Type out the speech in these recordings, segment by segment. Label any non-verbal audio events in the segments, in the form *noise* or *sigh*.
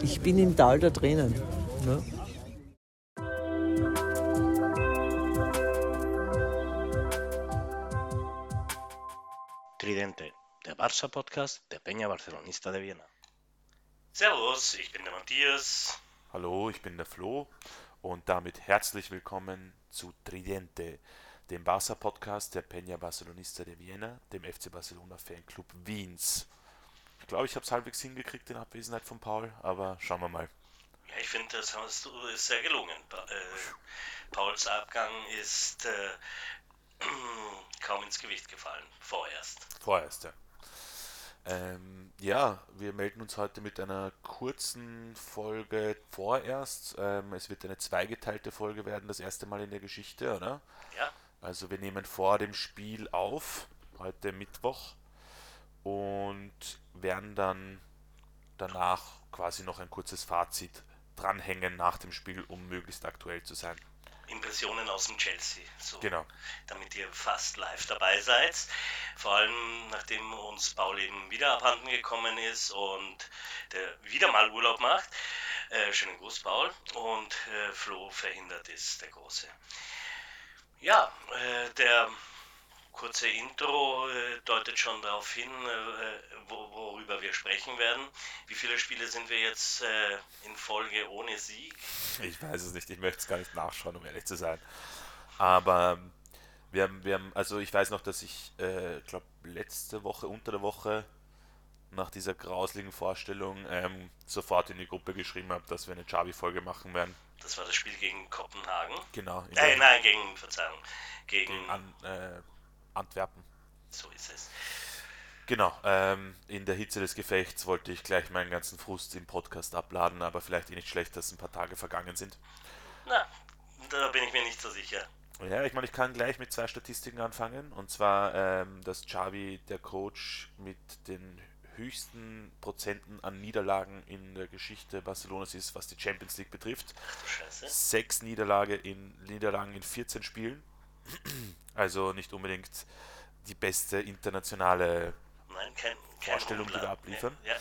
ich bin im Tal der Tränen. Ne? Tridente, der Barça-Podcast der Peña Barcelonista de Viena. Servus, ich bin der Matthias. Hallo, ich bin der Flo und damit herzlich willkommen zu Tridente, dem Barça-Podcast der Peña Barcelonista de Viena, dem FC Barcelona Fanclub Wiens. Ich glaube, ich habe es halbwegs hingekriegt in Abwesenheit von Paul, aber schauen wir mal. Ja, ich finde, das hast du ist sehr gelungen. Äh, Pauls Abgang ist äh, *clears throat* kaum ins Gewicht gefallen, vorerst. Vorerst, ja. Ähm, ja, wir melden uns heute mit einer kurzen Folge vorerst. Ähm, es wird eine zweigeteilte Folge werden, das erste Mal in der Geschichte, oder? Ja. Also wir nehmen vor dem Spiel auf, heute Mittwoch, und werden dann danach quasi noch ein kurzes Fazit dranhängen nach dem Spiel, um möglichst aktuell zu sein. Impressionen aus dem Chelsea. So, genau. Damit ihr fast live dabei seid. Vor allem nachdem uns Paul eben wieder abhanden gekommen ist und der wieder mal Urlaub macht. Äh, schönen Gruß, Paul. Und äh, Flo verhindert ist, der Große. Ja, äh, der kurze Intro äh, deutet schon darauf hin, äh, wo, worüber wir sprechen werden. Wie viele Spiele sind wir jetzt äh, in Folge ohne Sieg? Ich weiß es nicht, ich möchte es gar nicht nachschauen, um ehrlich zu sein. Aber wir haben, wir haben also ich weiß noch, dass ich, äh, glaube, letzte Woche, unter der Woche, nach dieser grauslichen Vorstellung, ähm, sofort in die Gruppe geschrieben habe, dass wir eine Chavi-Folge machen werden. Das war das Spiel gegen Kopenhagen? Genau. Äh, nein, gegen, Verzeihung, gegen, gegen an, äh, Antwerpen. So ist es. Genau, ähm, in der Hitze des Gefechts wollte ich gleich meinen ganzen Frust im Podcast abladen, aber vielleicht eh nicht schlecht, dass ein paar Tage vergangen sind. Na, da bin ich mir nicht so sicher. Ja, ich meine, ich kann gleich mit zwei Statistiken anfangen. Und zwar, ähm, dass Xavi der Coach mit den höchsten Prozenten an Niederlagen in der Geschichte Barcelonas ist, was die Champions League betrifft. Scheiße. Sechs Niederlage in, Niederlagen in 14 Spielen. *clears throat* Also nicht unbedingt die beste internationale Nein, kein, kein Vorstellung, die wir abliefern. Ja.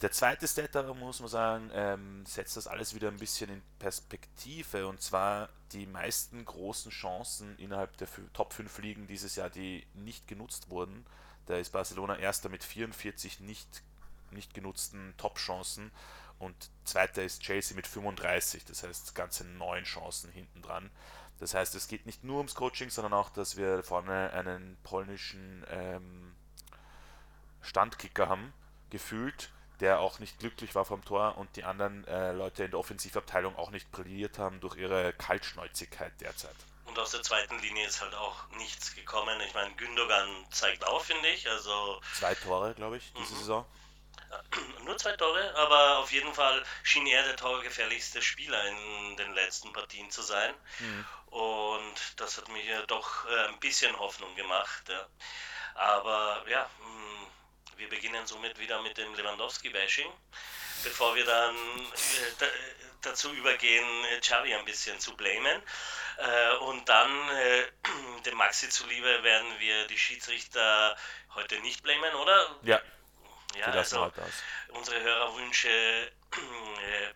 Der zweite Stat, da muss man sagen, ähm, setzt das alles wieder ein bisschen in Perspektive und zwar die meisten großen Chancen innerhalb der Top 5 Ligen dieses Jahr, die nicht genutzt wurden. Da ist Barcelona erster mit 44 nicht, nicht genutzten Top-Chancen und zweiter ist Chelsea mit 35, das heißt ganze neun Chancen hinten dran. Das heißt, es geht nicht nur ums Coaching, sondern auch, dass wir vorne einen polnischen ähm, Standkicker haben, gefühlt, der auch nicht glücklich war vom Tor und die anderen äh, Leute in der Offensivabteilung auch nicht brilliert haben durch ihre Kaltschnäuzigkeit derzeit. Und aus der zweiten Linie ist halt auch nichts gekommen. Ich meine, Gündogan zeigt auf, finde ich. Also Zwei Tore, glaube ich, diese mhm. Saison. *clears throat* Nur zwei Tore, aber auf jeden Fall schien er der torgefährlichste Spieler in den letzten Partien zu sein. Mhm. Und das hat mir doch äh, ein bisschen Hoffnung gemacht. Ja. Aber ja, hm, wir beginnen somit wieder mit dem Lewandowski-Bashing, bevor wir dann äh, dazu übergehen, Xavi ein bisschen zu blamen. Äh, und dann, *clears throat* dem Maxi zuliebe, werden wir die Schiedsrichter heute nicht blamen, oder? Ja. Ja, also unsere Hörerwünsche äh,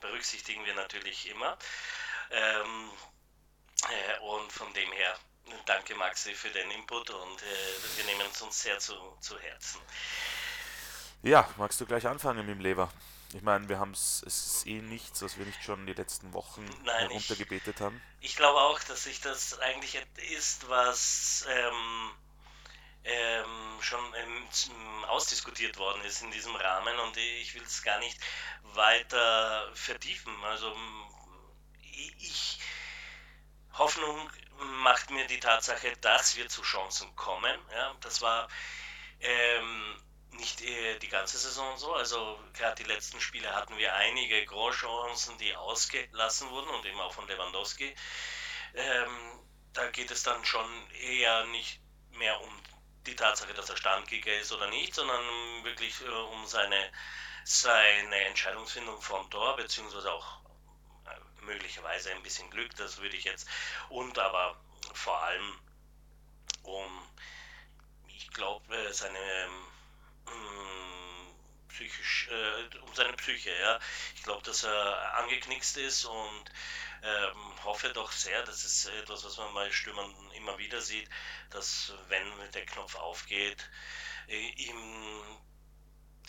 berücksichtigen wir natürlich immer. Ähm, äh, und von dem her danke Maxi für den Input und äh, wir nehmen es uns sehr zu, zu Herzen. Ja, magst du gleich anfangen mit dem Lever? Ich meine, wir haben es, ist eh nichts, was wir nicht schon die letzten Wochen Nein, heruntergebetet haben. Ich glaube auch, dass sich das eigentlich ist, was ähm, ähm, schon ähm, ausdiskutiert worden ist in diesem Rahmen und ich will es gar nicht weiter vertiefen. Also ich Hoffnung macht mir die Tatsache, dass wir zu Chancen kommen. Ja, das war ähm, nicht äh, die ganze Saison so. Also gerade die letzten Spiele hatten wir einige Großchancen, die ausgelassen wurden und eben auch von Lewandowski. Ähm, da geht es dann schon eher nicht mehr um die Tatsache, dass er Standkicker ist oder nicht, sondern wirklich äh, um seine, seine Entscheidungsfindung vom Tor, beziehungsweise auch äh, möglicherweise ein bisschen Glück, das würde ich jetzt, und aber vor allem um, ich glaube, seine ähm, äh, um seine Psyche. Ja. Ich glaube, dass er angeknickst ist und ähm, hoffe doch sehr, das ist etwas, was man bei Stürmern immer wieder sieht, dass wenn der Knopf aufgeht, äh, ihm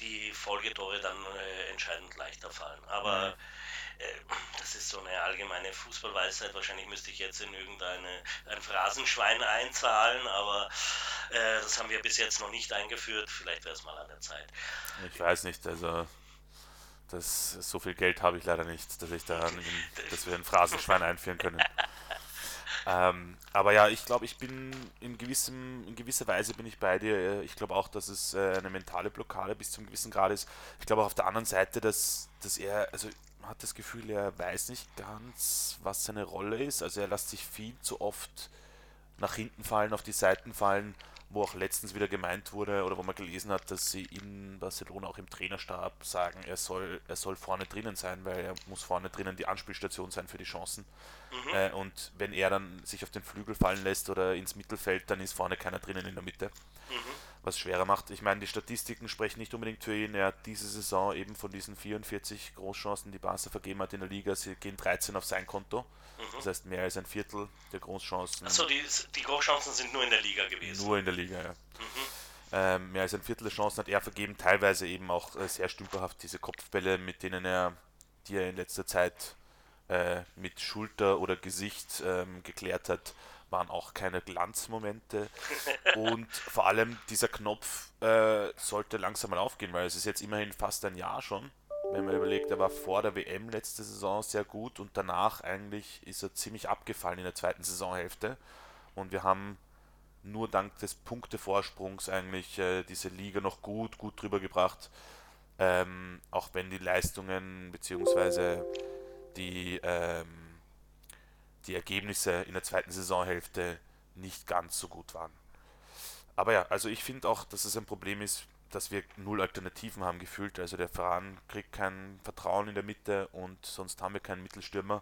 die Folgetore dann äh, entscheidend leichter fallen. Aber mhm. äh, das ist so eine allgemeine Fußballweisheit. Wahrscheinlich müsste ich jetzt in irgendeine ein Phrasenschwein einzahlen, aber äh, das haben wir bis jetzt noch nicht eingeführt. Vielleicht wäre es mal an der Zeit. Ich weiß nicht, also das, so viel Geld habe ich leider nicht, dass ich da, dass wir ein Phrasenschwein einführen können. Ähm, aber ja, ich glaube, ich bin in, gewissem, in gewisser Weise bin ich bei dir. Ich glaube auch, dass es äh, eine mentale Blockade bis zum gewissen Grad ist. Ich glaube auch auf der anderen Seite, dass, dass er, also man hat das Gefühl, er weiß nicht ganz, was seine Rolle ist. Also er lässt sich viel zu oft nach hinten fallen, auf die Seiten fallen wo auch letztens wieder gemeint wurde oder wo man gelesen hat, dass sie in Barcelona auch im Trainerstab sagen, er soll, er soll vorne drinnen sein, weil er muss vorne drinnen die Anspielstation sein für die Chancen. Mhm. Äh, und wenn er dann sich auf den Flügel fallen lässt oder ins Mittelfeld, dann ist vorne keiner drinnen in der Mitte. Mhm. Was schwerer macht. Ich meine, die Statistiken sprechen nicht unbedingt für ihn. Er hat diese Saison eben von diesen 44 Großchancen, die Barca vergeben hat in der Liga, sie gehen 13 auf sein Konto. Mhm. Das heißt, mehr als ein Viertel der Großchancen. Achso, die, die Großchancen sind nur in der Liga gewesen. Nur in der Liga, ja. Mhm. Ähm, mehr als ein Viertel der Chancen hat er vergeben, teilweise eben auch äh, sehr stümperhaft diese Kopfbälle, mit denen er, die er in letzter Zeit äh, mit Schulter oder Gesicht ähm, geklärt hat, waren auch keine Glanzmomente. Und vor allem dieser Knopf äh, sollte langsam mal aufgehen, weil es ist jetzt immerhin fast ein Jahr schon wenn man überlegt, er war vor der WM letzte Saison sehr gut und danach eigentlich ist er ziemlich abgefallen in der zweiten Saisonhälfte. Und wir haben nur dank des Punktevorsprungs eigentlich äh, diese Liga noch gut, gut drüber gebracht. Ähm, auch wenn die Leistungen bzw. Die, ähm, die Ergebnisse in der zweiten Saisonhälfte nicht ganz so gut waren. Aber ja, also ich finde auch, dass es ein Problem ist, dass wir null Alternativen haben gefühlt. Also der Verein kriegt kein Vertrauen in der Mitte und sonst haben wir keinen Mittelstürmer.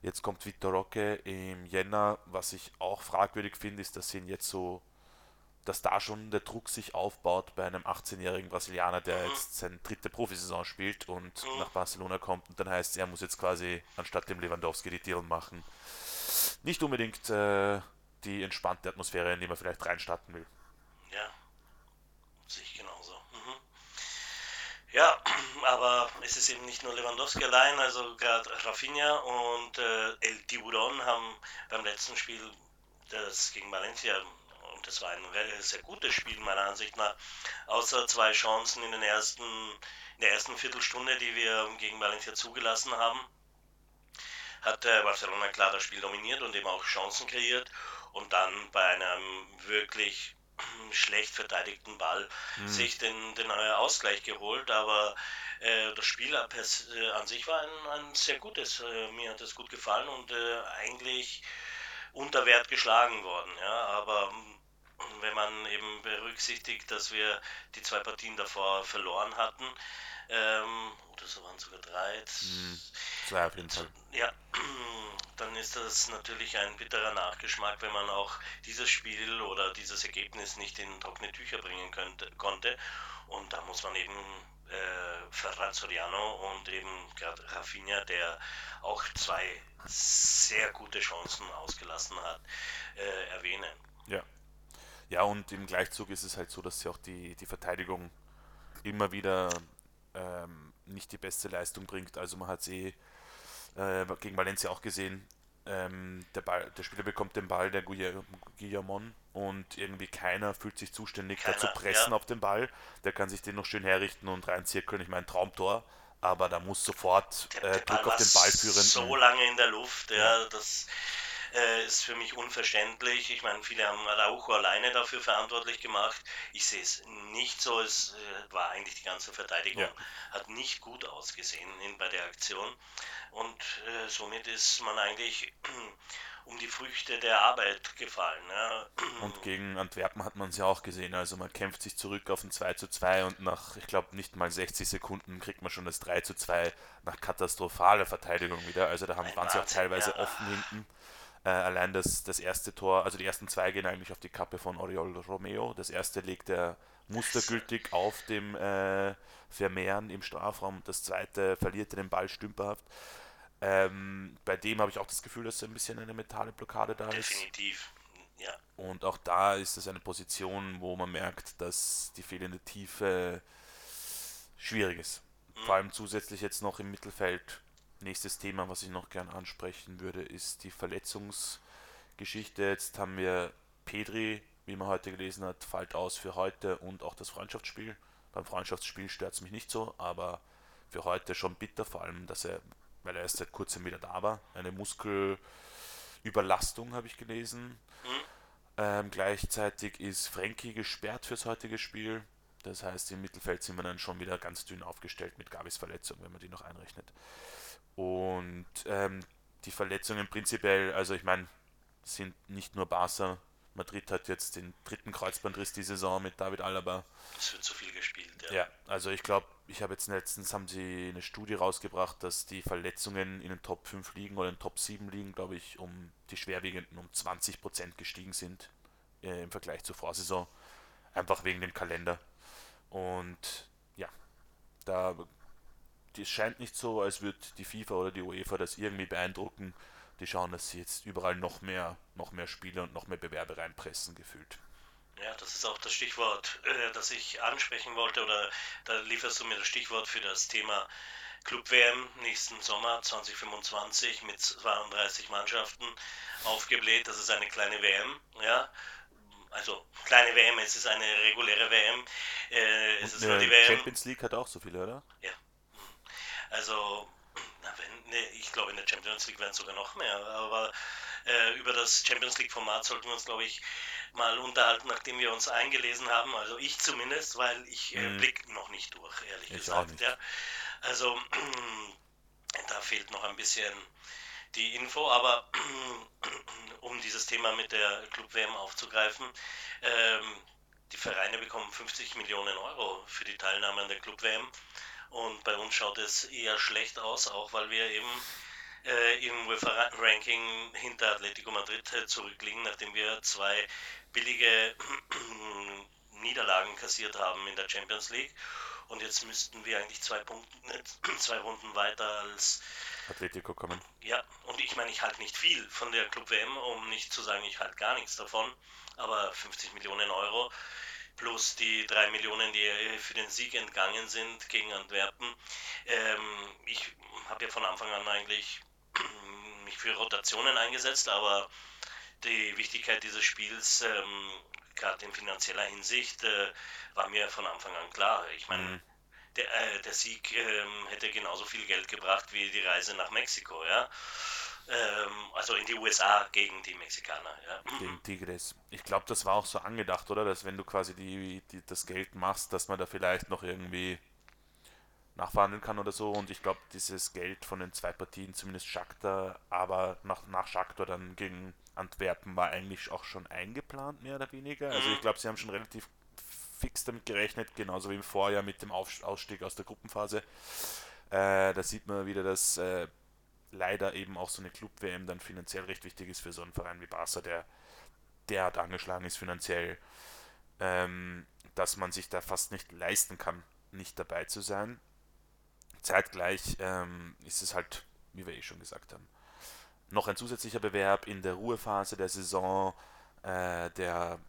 Jetzt kommt Vitor Roque im Jänner. Was ich auch fragwürdig finde, ist, dass sie ihn jetzt so, dass da schon der Druck sich aufbaut bei einem 18-jährigen Brasilianer, der jetzt seine dritte Profisaison spielt und nach Barcelona kommt und dann heißt, er muss jetzt quasi anstatt dem Lewandowski die Deal machen. Nicht unbedingt äh, die entspannte Atmosphäre, in die man vielleicht reinstarten will. Ja, sich genau ja, *clears throat* aber es ist eben nicht nur Lewandowski allein, also gerade Rafinha und äh, El Tiburon haben beim letzten Spiel, das gegen Valencia, und das war ein sehr gutes Spiel meiner Ansicht nach, außer zwei Chancen in, den ersten, in der ersten Viertelstunde, die wir gegen Valencia zugelassen haben, hat äh, Barcelona klar das Spiel dominiert und eben auch Chancen kreiert und dann bei einem wirklich *clears throat* schlecht verteidigten Ball mhm. sich den, den äh, Ausgleich geholt, aber äh, das Spiel äh, an sich war ein, ein sehr gutes. Äh, mir hat es gut gefallen und äh, eigentlich unter Wert geschlagen worden. Ja, aber wenn man eben berücksichtigt, dass wir die zwei Partien davor verloren hatten, ähm, oder so waren sogar drei. Mhm. Zwei auf jeden Fall. Ja, *clears throat* dann ist das natürlich ein bitterer Nachgeschmack, wenn man auch dieses Spiel oder dieses Ergebnis nicht in trockene Tücher bringen könnte, konnte. Und da muss man eben äh, Ferran Soriano und eben gerade Rafinha, der auch zwei sehr gute Chancen ausgelassen hat, äh, erwähnen. Ja. Ja, und im Gleichzug ist es halt so, dass sie auch die, die Verteidigung immer wieder ähm, nicht die beste Leistung bringt. Also man hat es eh äh, gegen Valencia auch gesehen. Ähm, der, Ball, der Spieler bekommt den Ball, der Guillamon, und irgendwie keiner fühlt sich zuständig, keiner, da zu pressen ja. auf den Ball. Der kann sich den noch schön herrichten und reinzirkeln. Ich meine, Traumtor, aber da muss sofort äh, Druck auf den Ball führen. So lange in der Luft, ja, ja. das äh, ist für mich unverständlich. Ich meine, viele haben Araujo alleine dafür verantwortlich gemacht. Ich sehe es nicht so. Es äh, war eigentlich die ganze Verteidigung, ja. hat nicht gut ausgesehen in, bei der Aktion. Und äh, somit ist man eigentlich *clears throat* um die Früchte der Arbeit gefallen. Ja. *clears throat* Und gegen Antwerpen hat man es ja auch gesehen. Also man kämpft sich zurück auf ein 2 zu 2 und nach, ich glaube, nicht mal 60 Sekunden kriegt man schon das 3 zu 2 nach katastrophaler Verteidigung wieder. Also da haben, waren sie auch teilweise ja. offen hinten. Äh, allein das, das erste Tor, also die ersten zwei gehen eigentlich auf die Kappe von Oriol Romeo. Das erste legt er mustergültig auf dem äh, Vermehren im Strafraum. Das zweite verliert er den Ball stümperhaft. Ähm, bei dem habe ich auch das Gefühl, dass ein bisschen eine mentale Blockade da ist. Definitiv, ja. Und auch da ist es eine Position, wo man merkt, dass die fehlende Tiefe schwierig ist. Mhm. Vor allem zusätzlich jetzt noch im Mittelfeld. Nächstes Thema, was ich noch gern ansprechen würde, ist die Verletzungsgeschichte. Jetzt haben wir Pedri, wie man heute gelesen hat, fällt aus für heute und auch das Freundschaftsspiel. Beim Freundschaftsspiel stört es mich nicht so, aber für heute schon bitter, vor allem, dass er weil er erst seit kurzem wieder da war. Eine Muskelüberlastung habe ich gelesen. Mhm. Ähm, gleichzeitig ist Frankie gesperrt fürs heutige Spiel. Das heißt, im Mittelfeld sind wir dann schon wieder ganz dünn aufgestellt mit Gabis Verletzung, wenn man die noch einrechnet. Und ähm, die Verletzungen prinzipiell, also ich meine, sind nicht nur Barca. Madrid hat jetzt den dritten Kreuzbandriss die Saison mit David Alaba. Es wird zu viel gespielt, ja. Ja, also ich glaube, ich habe jetzt letztens haben sie eine Studie rausgebracht, dass die Verletzungen in den Top 5 liegen oder in den Top 7 liegen, glaube ich, um die schwerwiegenden um 20% gestiegen sind äh, im Vergleich zur Vorsaison. Einfach wegen dem Kalender. Und ja, da es scheint nicht so, als würde die FIFA oder die UEFA das irgendwie beeindrucken. Die schauen, dass sie jetzt überall noch mehr, noch mehr Spiele und noch mehr Bewerbe reinpressen, gefühlt. Ja, das ist auch das Stichwort, äh, das ich ansprechen wollte, oder da lieferst du mir das Stichwort für das Thema Club WM nächsten Sommer 2025 mit 32 Mannschaften aufgebläht. Das ist eine kleine WM, ja. Also kleine WM, es ist eine reguläre WM. Äh, es ist nur die WM. Champions League hat auch so viele, oder? Ja. Also, na, wenn, ne, ich glaube in der Champions League werden es sogar noch mehr, aber äh, über das Champions League Format sollten wir uns, glaube ich, mal unterhalten, nachdem wir uns eingelesen haben. Also ich zumindest, weil ich äh, mhm. blick noch nicht durch, ehrlich ich gesagt. Ja. Also *clears throat* da fehlt noch ein bisschen die Info, aber *clears throat* um dieses Thema mit der Club WM aufzugreifen, ähm, die Vereine bekommen 50 Millionen Euro für die Teilnahme an der Club WM und bei uns schaut es eher schlecht aus, auch weil wir eben äh, im UEFA-Ranking hinter Atletico Madrid äh, zurückliegen, nachdem wir zwei billige *clears throat* Niederlagen kassiert haben in der Champions League. Und jetzt müssten wir eigentlich zwei, Punkte, zwei Runden weiter als Atletico kommen. Ja, und ich meine, ich halte nicht viel von der Club WM, um nicht zu sagen, ich halte gar nichts davon. Aber 50 Millionen Euro plus die drei Millionen, die für den Sieg entgangen sind gegen Antwerpen. Ähm, ich habe ja von Anfang an eigentlich *clears throat* mich für Rotationen eingesetzt, aber die Wichtigkeit dieses Spiels, ähm, gerade in finanzieller Hinsicht, äh, war mir von Anfang an klar. Ich meine, mhm. der, äh, der, Sieg äh, hätte genauso viel Geld gebracht wie die Reise nach Mexiko, ja. Ähm, also in die USA gegen die Mexikaner, ja. Gegen Tigres. Ich glaube, das war auch so angedacht, oder? Dass wenn du quasi die, die, das Geld machst, dass man da vielleicht noch irgendwie nachverhandeln kann oder so. Und ich glaube, dieses Geld von den zwei Partien, zumindest Shakhtar, aber nach, nach Shakhtar dann gegen Antwerpen war eigentlich auch schon eingeplant, mehr oder weniger. Also mhm. ich glaube, sie haben schon relativ fix damit gerechnet, genauso wie im Vorjahr mit dem Ausstieg aus der Gruppenphase. Äh, da sieht man wieder, dass äh, leider eben auch so eine Club-WM dann finanziell recht wichtig ist für so einen Verein wie Barca, der derart angeschlagen ist finanziell, ähm, dass man sich da fast nicht leisten kann, nicht dabei zu sein. Zeitgleich ähm, ist es halt, wie wir eh schon gesagt haben, noch ein zusätzlicher Bewerb in der Ruhephase der Saison, äh, der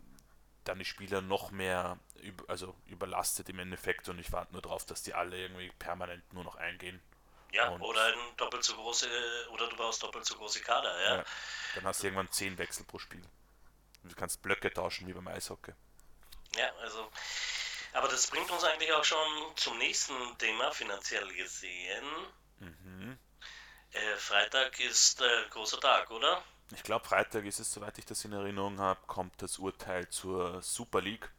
dann die Spieler noch mehr über, also überlastet im Endeffekt und ich warte nur darauf, dass die alle irgendwie permanent nur noch eingehen. Ja, und oder ein doppelt so große, oder du brauchst doppelt so große Kader, ja. ja. Dann hast du irgendwann zehn Wechsel pro Spiel. Und du kannst Blöcke tauschen wie beim Eishockey. Ja, also aber das bringt uns eigentlich auch schon zum nächsten Thema, finanziell gesehen. Mhm. Äh, Freitag ist äh, großer Tag, oder? Ich glaube, Freitag ist es, soweit ich das in Erinnerung habe, kommt das Urteil zur Super League.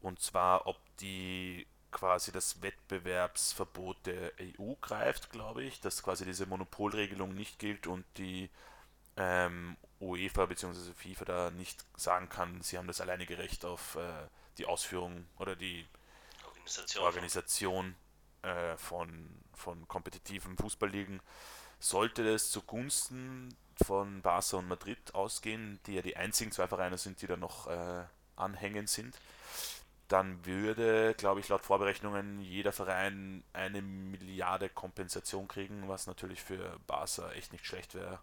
Und zwar, ob die quasi das Wettbewerbsverbot der EU greift, glaube ich, dass quasi diese Monopolregelung nicht gilt und die ähm, UEFA bzw. FIFA da nicht sagen kann, sie haben das alleinige Recht auf äh, die Ausführung oder die Organisation, Organisation äh, von, von kompetitiven Fußballligen. Sollte es zugunsten von Barca und Madrid ausgehen, die ja die einzigen zwei Vereine sind, die da noch äh, anhängen sind, dann würde, glaube ich, laut Vorberechnungen jeder Verein eine Milliarde Kompensation kriegen, was natürlich für Barca echt nicht schlecht wäre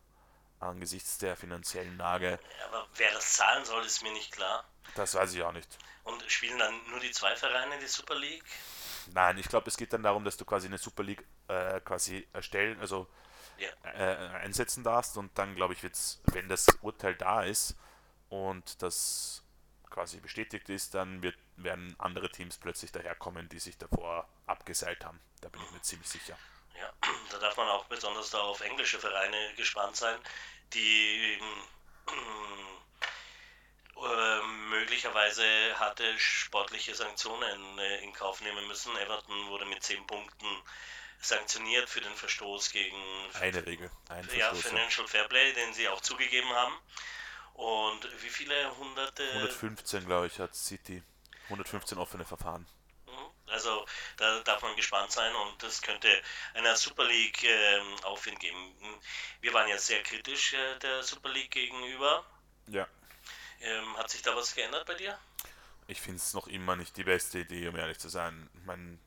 angesichts der finanziellen Lage. Aber wer das zahlen soll, ist mir nicht klar. Das weiß ich auch nicht. Und spielen dann nur die zwei Vereine die Super League? Nein, ich glaube, es geht dann darum, dass du quasi eine Super League äh, quasi erstellen, also ja. äh, einsetzen darfst und dann glaube ich, wird's, wenn das Urteil da ist und das quasi bestätigt ist, dann wird, werden andere Teams plötzlich daherkommen, die sich davor abgeseilt haben. Da bin ich mir ziemlich sicher. Ja, da darf man auch besonders da auf englische Vereine gespannt sein, die äh, möglicherweise harte sportliche Sanktionen äh, in Kauf nehmen müssen. Everton wurde mit 10 Punkten sanktioniert für den Verstoß gegen eine Regel, ein ja, Verstoß, Financial Fairplay, den sie auch zugegeben haben. Und wie viele hunderte? 115, glaube ich, hat City. 115 offene Verfahren. Also da darf man gespannt sein und das könnte einer Super League äh, Aufwind geben. Wir waren ja sehr kritisch äh, der Super League gegenüber. Ja. Ähm, hat sich da was geändert bei dir? Ich finde es noch immer nicht die beste Idee, um ehrlich zu sein. Man,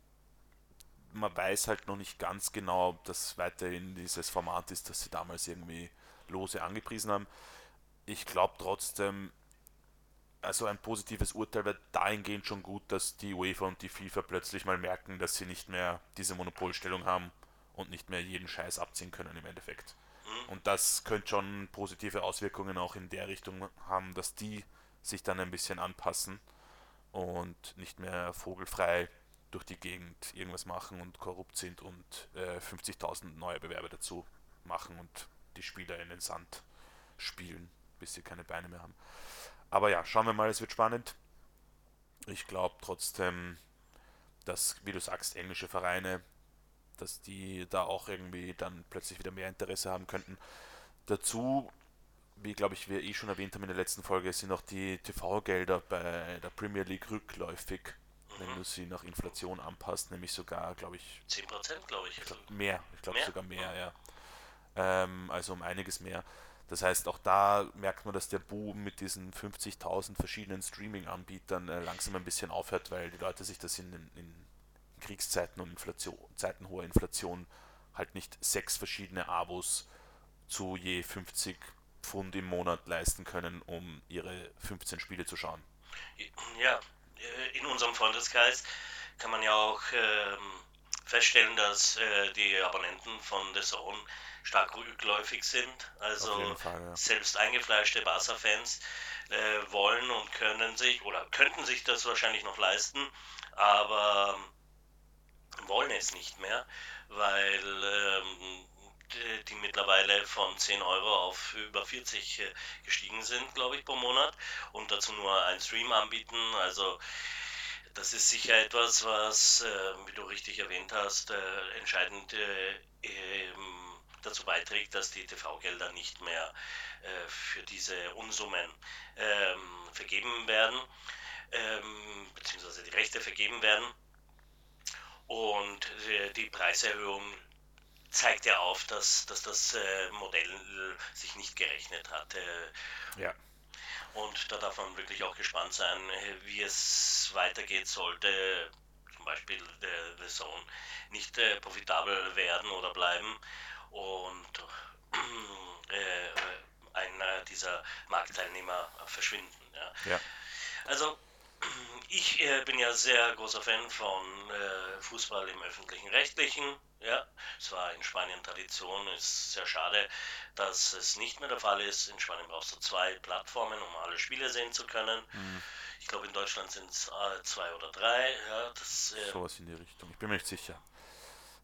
man weiß halt noch nicht ganz genau, ob das weiterhin dieses Format ist, das sie damals irgendwie lose angepriesen haben. Ich glaube trotzdem, also ein positives Urteil wäre dahingehend schon gut, dass die UEFA und die FIFA plötzlich mal merken, dass sie nicht mehr diese Monopolstellung haben und nicht mehr jeden Scheiß abziehen können im Endeffekt. Mhm. Und das könnte schon positive Auswirkungen auch in der Richtung haben, dass die sich dann ein bisschen anpassen und nicht mehr vogelfrei durch die Gegend irgendwas machen und korrupt sind und äh, 50.000 neue Bewerber dazu machen und die Spieler in den Sand spielen, bis sie keine Beine mehr haben. Aber ja, schauen wir mal, es wird spannend. Ich glaube trotzdem, dass, wie du sagst, englische Vereine, dass die da auch irgendwie dann plötzlich wieder mehr Interesse haben könnten. Dazu, wie glaube ich wir eh schon erwähnt haben in der letzten Folge, sind auch die TV-Gelder bei der Premier League rückläufig, mhm. wenn du sie nach Inflation anpasst, nämlich sogar, glaube ich. 10% glaube ich. ich glaub, mehr, ich glaube sogar mehr, ja. Ähm, also um einiges mehr. Das heißt, auch da merkt man, dass der Boom mit diesen 50.000 verschiedenen Streaming-Anbietern äh, langsam ein bisschen aufhört, weil die Leute sich das in, in Kriegszeiten und Inflation, Zeiten hoher Inflation halt nicht sechs verschiedene Abos zu je 50 Pfund im Monat leisten können, um ihre 15 Spiele zu schauen. Ja, äh, in unserem Freundeskreis kann man ja auch ähm, feststellen, dass äh, die Abonnenten von The Zone stark rückläufig sind. Also Fall, ja. selbst eingefleischte Barca-Fans äh, wollen und können sich oder könnten sich das wahrscheinlich noch leisten, aber wollen es nicht mehr, weil ähm, die, die, mittlerweile von 10 Euro auf über 40 äh, gestiegen sind, glaube ich, pro Monat und dazu nur einen Stream anbieten. Also das ist sicher etwas, was, äh, wie du richtig erwähnt hast, äh, entscheidend äh, dazu beiträgt, dass die TV-Gelder nicht mehr für diese Unsummen ähm, vergeben werden, ähm, beziehungsweise die Rechte vergeben werden. Und die Preiserhöhung zeigt ja auf, dass, dass das Modell sich nicht gerechnet hat. ja. Und da darf man wirklich auch gespannt sein, wie es weitergeht sollte zum Beispiel der, der Zone nicht äh, profitabel werden oder bleiben und *clears throat* äh, einer dieser Marktteilnehmer verschwinden. Ja. ja. Also ich äh, bin ja sehr großer Fan von äh, Fußball im öffentlichen Rechtlichen. Ja, es war in Spanien Tradition, ist sehr schade, dass es nicht mehr der Fall ist. In Spanien brauchst du zwei Plattformen, um alle Spiele sehen zu können. Mhm. Ich glaube, in Deutschland sind es äh, zwei oder drei. Ja, das, äh, Sowas in die Richtung. Ich bin mir nicht sicher.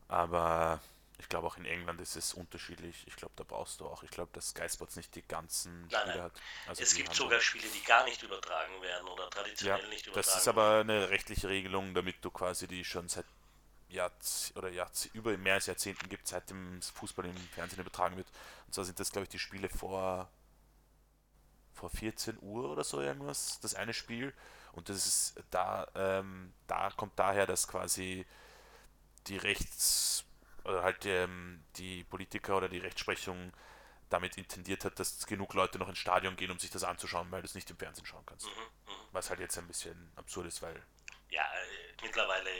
Aber ich glaube auch in England ist es unterschiedlich. Ich glaube, da brauchst du auch. Ich glaube, dass Sky Sports nicht die ganzen nein, Spiele nein. hat. Also es gibt sogar Spiele, die gar nicht übertragen werden oder traditionell ja, nicht übertragen. Das ist aber eine rechtliche Regelung, damit du quasi die schon seit Jahrz oder Jahrz über mehr als Jahrzehnten gibt, seit dem Fußball im Fernsehen übertragen wird. Und zwar sind das, glaube ich, die Spiele vor vor 14 Uhr oder so irgendwas, das eine Spiel. Und das ist da, ähm, da kommt daher, dass quasi die Rechts- oder halt ähm, die Politiker oder die Rechtsprechung damit intendiert hat, dass genug Leute noch ins Stadion gehen, um sich das anzuschauen, weil du es nicht im Fernsehen schauen kannst. Mhm, mh. Was halt jetzt ein bisschen absurd ist, weil. Ja, äh, mittlerweile,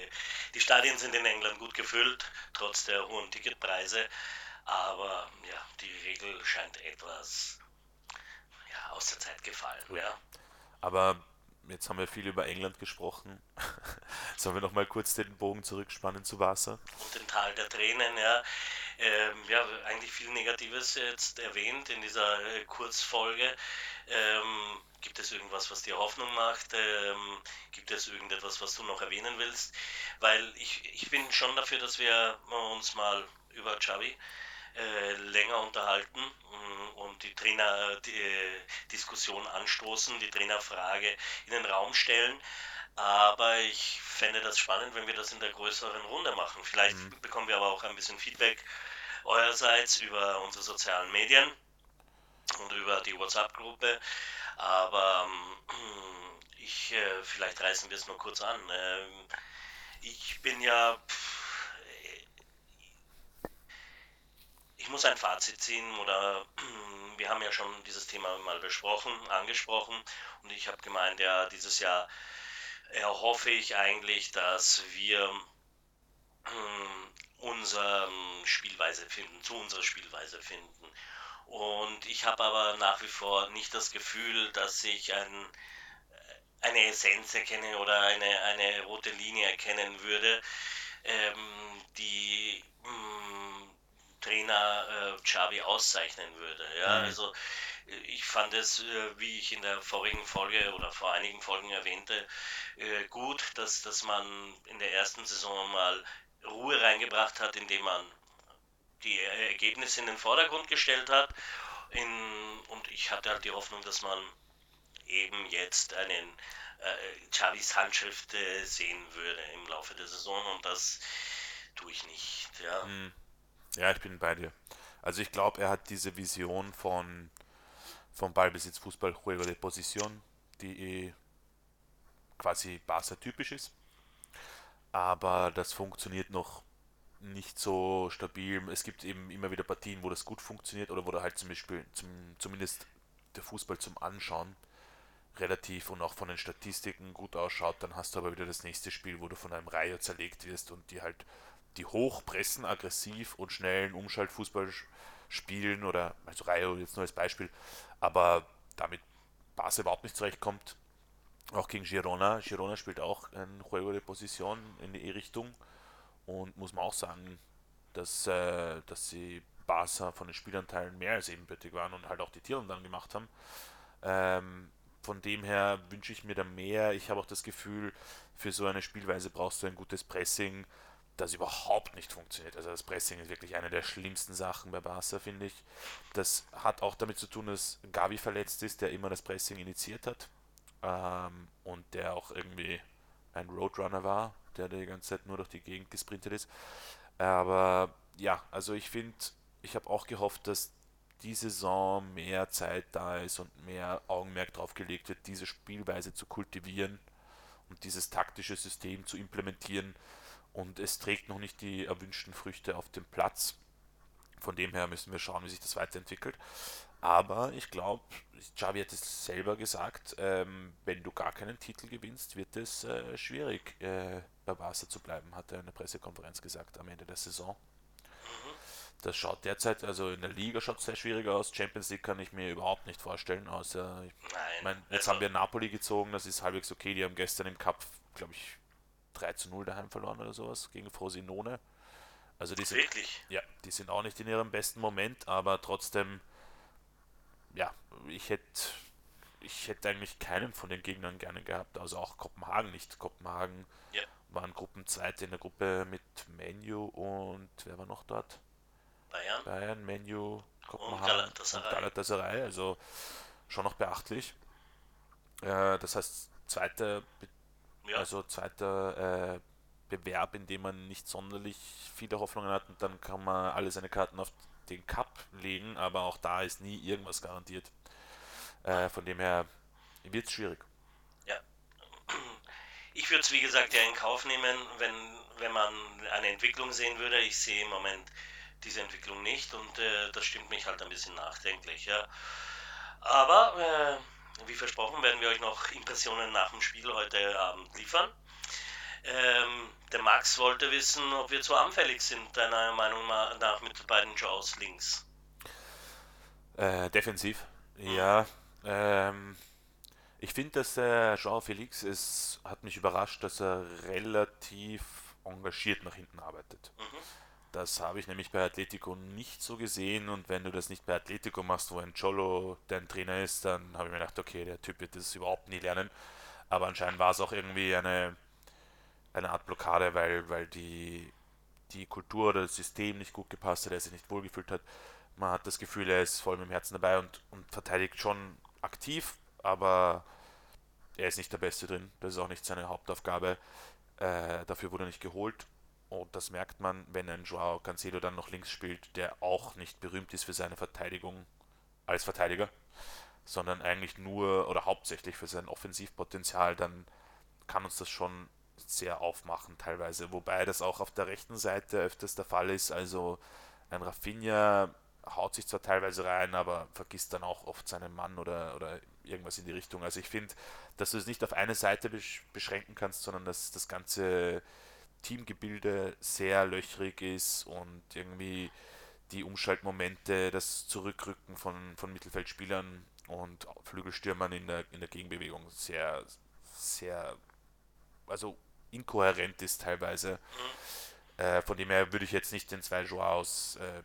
die Stadien sind in England gut gefüllt, trotz der hohen Ticketpreise. Aber ja, die Regel scheint etwas ja, aus der Zeit gefallen. Ja. ja. Aber jetzt haben wir viel über England gesprochen. *laughs* Sollen wir noch mal kurz den Bogen zurückspannen zu Wasser? Und den Tal der Tränen, ja. Ähm, ja, eigentlich viel Negatives jetzt erwähnt in dieser äh, Kurzfolge. Ähm, gibt es irgendwas, was dir Hoffnung macht? Ähm, gibt es irgendetwas, was du noch erwähnen willst? Weil ich, ich bin schon dafür, dass wir uns mal über Xavi äh, länger unterhalten mm, und die Trainer-Diskussion äh, anstoßen, die Trainerfrage in den Raum stellen. Aber ich fände das spannend, wenn wir das in der größeren Runde machen. Vielleicht mhm. bekommen wir aber auch ein bisschen Feedback eurerseits über unsere sozialen Medien und über die WhatsApp-Gruppe. Aber ähm, ich, äh, vielleicht reißen wir es nur kurz an. Ähm, ich bin ja. Pff, ich muss ein Fazit ziehen oder *clears throat* wir haben ja schon dieses Thema mal besprochen, angesprochen und ich habe gemeint, ja, dieses Jahr erhoffe ich eigentlich, dass wir *clears throat* unsere Spielweise finden, zu unserer Spielweise finden. Und ich habe aber nach wie vor nicht das Gefühl, dass ich ein, eine Essenz erkenne oder eine, eine rote Linie erkennen würde, ähm, die mh, hm, Trainer äh, Xavi auszeichnen würde. Ja, mhm. also äh, ich fand es, äh, wie ich in der vorigen Folge oder vor einigen Folgen erwähnte, äh, gut, dass, dass man in der ersten Saison mal Ruhe reingebracht hat, indem man die Ergebnisse in den Vordergrund gestellt hat. In, und ich hatte halt die Hoffnung, dass man eben jetzt einen äh, Xavis Handschrift äh, sehen würde im Laufe der Saison und das tue ich nicht. Ja. Mhm. Ja, ich bin bei dir. Also ich glaube, er hat diese Vision von, von Ballbesitz, Fußball, Juego de Position, die eh quasi Barca typisch ist. Aber das funktioniert noch nicht so stabil. Es gibt eben immer wieder Partien, wo das gut funktioniert oder wo da halt zum Beispiel zum, zumindest der Fußball zum Anschauen relativ und auch von den Statistiken gut ausschaut. Dann hast du aber wieder das nächste Spiel, wo du von einem Reihe zerlegt wirst und die halt die hochpressen, aggressiv und schnellen Umschaltfußball spielen oder also Rayo jetzt nur als Beispiel, aber damit Barca überhaupt nicht zurechtkommt. Auch gegen Girona. Girona spielt auch ein Juego de Position in die E-Richtung und muss man auch sagen, dass, äh, dass sie Barca von den Spielanteilen mehr als ebenbürtig waren und halt auch die Tiere dann gemacht haben. Ähm, von dem her wünsche ich mir da mehr. Ich habe auch das Gefühl, für so eine Spielweise brauchst du ein gutes Pressing, das überhaupt nicht funktioniert. Also das Pressing ist wirklich eine der schlimmsten Sachen bei Barca, finde ich. Das hat auch damit zu tun, dass Gavi verletzt ist, der immer das Pressing initiiert hat ähm, und der auch irgendwie ein Roadrunner war, der die ganze Zeit nur durch die Gegend gesprintet ist. Aber ja, also ich finde, ich habe auch gehofft, dass die Saison mehr Zeit da ist und mehr Augenmerk drauf gelegt wird, diese Spielweise zu kultivieren und dieses taktische System zu implementieren, und es trägt noch nicht die erwünschten Früchte auf dem Platz. Von dem her müssen wir schauen, wie sich das weiterentwickelt. Aber ich glaube, Xavi hat es selber gesagt, ähm, wenn du gar keinen Titel gewinnst, wird es äh, schwierig, äh, bei Barca zu bleiben, hat er in der Pressekonferenz gesagt am Ende der Saison. Das schaut derzeit, also in der Liga schaut es sehr schwierig aus. Champions League kann ich mir überhaupt nicht vorstellen, außer, ich meine, jetzt also, haben wir Napoli gezogen, das ist halbwegs okay. Die haben gestern im Cup, glaube ich, 3 zu 0 daheim verloren oder sowas gegen Frosinone. Also die sind, Wirklich? Ja, die sind auch nicht in ihrem besten Moment, aber trotzdem, ja, ich hätte ich hätte eigentlich keinen von den Gegnern gerne gehabt, also auch Kopenhagen nicht. Kopenhagen ja. waren Gruppenzweite in der Gruppe mit Menu und wer war noch dort? Bayern. Bayern, Menu, Kopenhagen und Galatasaray. Und Galatasaray also schon noch beachtlich. Äh, das heißt, zweite ja. Also zweiter äh, Bewerb, in dem man nicht sonderlich viele Hoffnungen hat und dann kann man alle seine Karten auf den Cup legen, aber auch da ist nie irgendwas garantiert. Äh, von dem her wird es schwierig. Ja. Ich würde es wie gesagt ja in Kauf nehmen, wenn, wenn man eine Entwicklung sehen würde. Ich sehe im Moment diese Entwicklung nicht und äh, das stimmt mich halt ein bisschen nachdenklich. Ja. Aber äh, wie versprochen werden wir euch noch Impressionen nach dem Spiel heute Abend liefern. Ähm, der Max wollte wissen, ob wir zu anfällig sind, deiner Meinung nach, mit beiden Jaws links. Äh, defensiv, mhm. ja. Ähm, ich finde, dass der Jean Felix es hat mich überrascht, dass er relativ engagiert nach hinten arbeitet. Mhm. Das habe ich nämlich bei Atletico nicht so gesehen und wenn du das nicht bei Atletico machst, wo ein Cholo dein Trainer ist, dann habe ich mir gedacht, okay, der Typ wird das überhaupt nie lernen. Aber anscheinend war es auch irgendwie eine, eine Art Blockade, weil, weil die, die Kultur oder das System nicht gut gepasst hat, er sich nicht wohlgefühlt hat. Man hat das Gefühl, er ist voll mit dem Herzen dabei und, und verteidigt schon aktiv, aber er ist nicht der Beste drin. Das ist auch nicht seine Hauptaufgabe. Äh, dafür wurde er nicht geholt. Und das merkt man, wenn ein Joao Cancelo dann noch links spielt, der auch nicht berühmt ist für seine Verteidigung als Verteidiger, sondern eigentlich nur oder hauptsächlich für sein Offensivpotenzial, dann kann uns das schon sehr aufmachen teilweise. Wobei das auch auf der rechten Seite öfters der Fall ist. Also ein Rafinha haut sich zwar teilweise rein, aber vergisst dann auch oft seinen Mann oder, oder irgendwas in die Richtung. Also ich finde, dass du es nicht auf eine Seite beschränken kannst, sondern dass das ganze Teamgebilde sehr löchrig ist und irgendwie die Umschaltmomente, das Zurückrücken von, von Mittelfeldspielern und Flügelstürmern in der, in der Gegenbewegung sehr, sehr, also inkohärent ist teilweise. Mhm. Äh, von dem her würde ich jetzt nicht den zwei Joaos äh,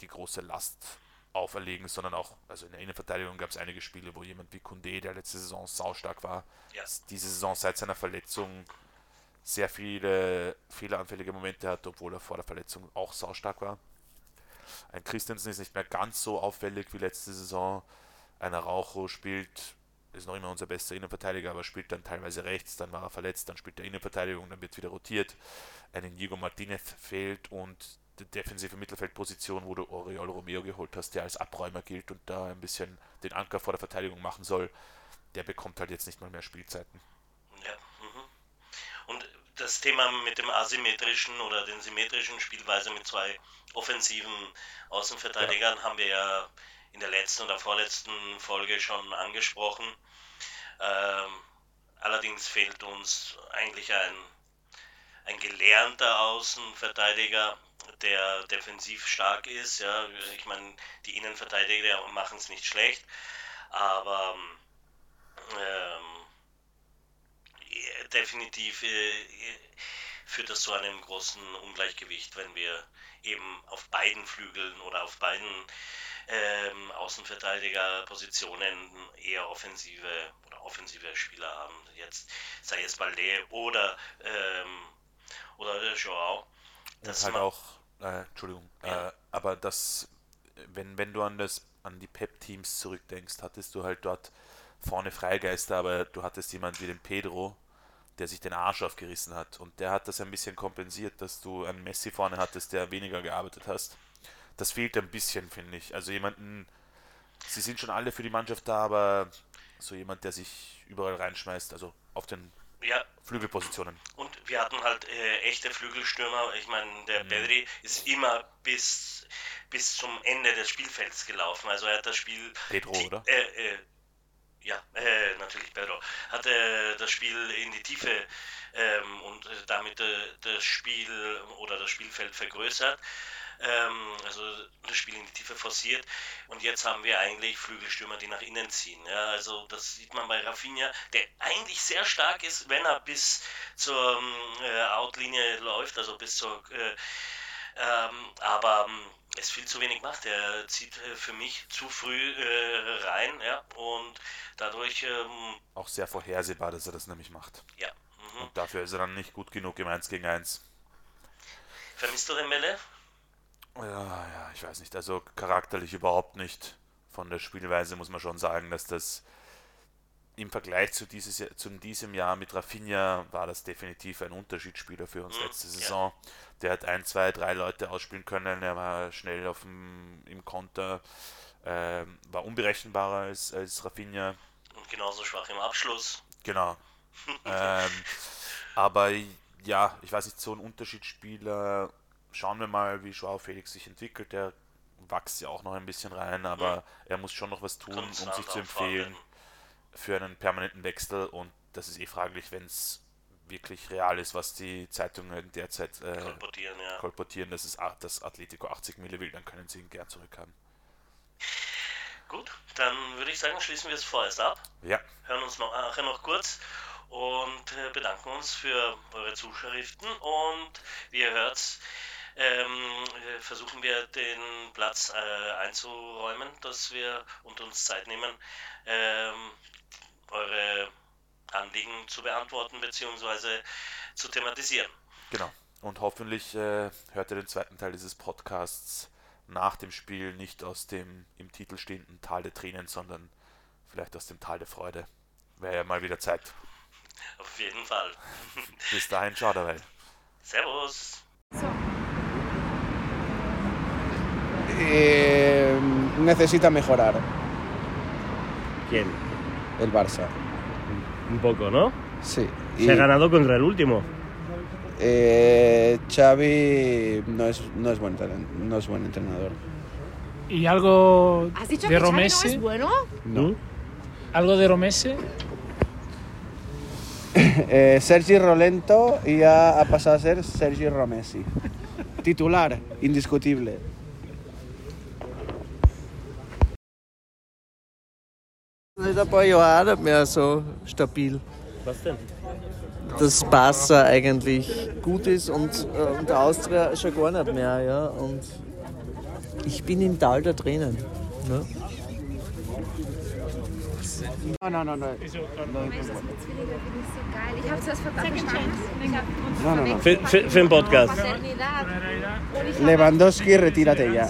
die große Last auferlegen, sondern auch, also in der Innenverteidigung gab es einige Spiele, wo jemand wie Kunde, der letzte Saison saustark war, ja. diese Saison seit seiner Verletzung sehr viele fehleranfällige Momente hat, obwohl er vor der Verletzung auch saustark war. Ein Christensen ist nicht mehr ganz so auffällig wie letzte Saison. Ein Araujo spielt, ist noch immer unser bester Innenverteidiger, aber spielt dann teilweise rechts, dann war er verletzt, dann spielt er Innenverteidigung, dann wird wieder rotiert. Ein Inigo Martinez fehlt und die defensive Mittelfeldposition, wo du Oriol Romeo geholt hast, der als Abräumer gilt und da ein bisschen den Anker vor der Verteidigung machen soll, der bekommt halt jetzt nicht mal mehr Spielzeiten. Und das Thema mit dem asymmetrischen oder den symmetrischen Spielweise mit zwei offensiven Außenverteidigern ja. haben wir ja in der letzten oder vorletzten Folge schon angesprochen. Ähm, allerdings fehlt uns eigentlich ein, ein gelernter Außenverteidiger, der defensiv stark ist. Ja, ich meine, die Innenverteidiger machen es nicht schlecht, aber ähm, definitiv äh, führt das zu einem großen Ungleichgewicht, wenn wir eben auf beiden Flügeln oder auf beiden ähm, Außenverteidigerpositionen eher offensive oder offensive Spieler haben. Jetzt sei es Balde oder ähm, oder der Joao. Das halt auch, äh, Entschuldigung, ja. äh, aber das, wenn, wenn du an das an die Pep-Teams zurückdenkst, hattest du halt dort vorne Freigeister, aber du hattest jemand wie den Pedro, der sich den Arsch aufgerissen hat. Und der hat das ein bisschen kompensiert, dass du einen Messi vorne hattest, der weniger gearbeitet hast. Das fehlt ein bisschen, finde ich. Also jemanden, sie sind schon alle für die Mannschaft da, aber so jemand, der sich überall reinschmeißt, also auf den ja. Flügelpositionen. Und wir hatten halt äh, echte Flügelstürmer. Ich meine, der mhm. Pedri ist immer bis, bis zum Ende des Spielfelds gelaufen. Also er hat das Spiel. Pedro, die, oder? Äh, äh, ja, äh, natürlich Pedro, hat äh, das Spiel in die Tiefe ähm, und damit äh, das Spiel oder das Spielfeld vergrößert. Ähm, also das Spiel in die Tiefe forciert und jetzt haben wir eigentlich Flügelstürmer, die nach innen ziehen. Ja, also das sieht man bei Rafinha, der eigentlich sehr stark ist, wenn er bis zur äh, Outlinie läuft, also bis zur äh, ähm, aber ähm, es viel zu wenig macht. Er zieht äh, für mich zu früh äh, rein, ja, und dadurch. Ähm, Auch sehr vorhersehbar, dass er das nämlich macht. Ja. Mhm. Und dafür ist er dann nicht gut genug im 1 gegen 1. Vermisst du den Melle? Ja, ja, ich weiß nicht. Also charakterlich überhaupt nicht. Von der Spielweise muss man schon sagen, dass das im Vergleich zu, dieses, zu diesem Jahr mit Rafinha war das definitiv ein Unterschiedsspieler für uns mhm, letzte Saison. Ja. Der hat ein, zwei, drei Leute ausspielen können. Er war schnell auf dem, im Konter, äh, war unberechenbarer als, als Rafinha. Und genauso schwach im Abschluss. Genau. *laughs* ähm, aber ja, ich weiß nicht, so ein Unterschiedsspieler schauen wir mal, wie Joao Felix sich entwickelt. Der wächst ja auch noch ein bisschen rein, aber er muss schon noch was tun, um Konstant sich zu empfehlen werden. Für einen permanenten Wechsel. Und das ist eh fraglich, wenn es wirklich real ist, was die Zeitungen derzeit äh, Kolportieren, ja. kolportieren, dass, es, dass Atletico 80 Mille will, dann können sie ihn gern zurückhaben. Gut, dann würde ich sagen, schließen wir es vorerst ab. Ja, hören uns noch, nachher noch kurz und äh, bedanken uns für eure Zuschriften und wie ihr hört, ähm, äh, versuchen wir den Platz äh, einzuräumen, dass wir und uns Zeit nehmen, ähm, eure Anliegen zu beantworten bzw. zu thematisieren. genau. Und hoffentlich äh, hört ihr den zweiten Teil dieses Podcasts nach dem Spiel nicht aus dem im Titel stehenden Tal der Tränen, sondern vielleicht aus dem Tal der Freude. Wäre ja mal wieder Zeit. Auf jeden Fall. *laughs* Bis dahin, ciao dabei. Servus. Eh, necesita mejorar ¿Quién? El Barça. Un poco, ¿no? Sí. Se ha ganado contra el último. eh, Xavi no es, no, es buen, no es buen entrenador. ¿Y algo ¿Has dicho de que Xavi no Romese? es bueno? No. ¿Algo de Romese? *laughs* Eh, Sergi Rolento ya ha pasado a ser Sergi Romesi. Titular, indiscutible. Seit ein paar Jahren auch nicht mehr so stabil. Was denn? Dass Barca eigentlich gut ist und, äh, und der Austria schon gar nicht mehr. Ja? Und ich bin im Tal der Tränen. Ne? Das mit Zwillingen finde ich habe zuerst verdammt verstanden. Ich habe No, no, no. Für, für, für den Podcast. Lewandowski, retírate ya.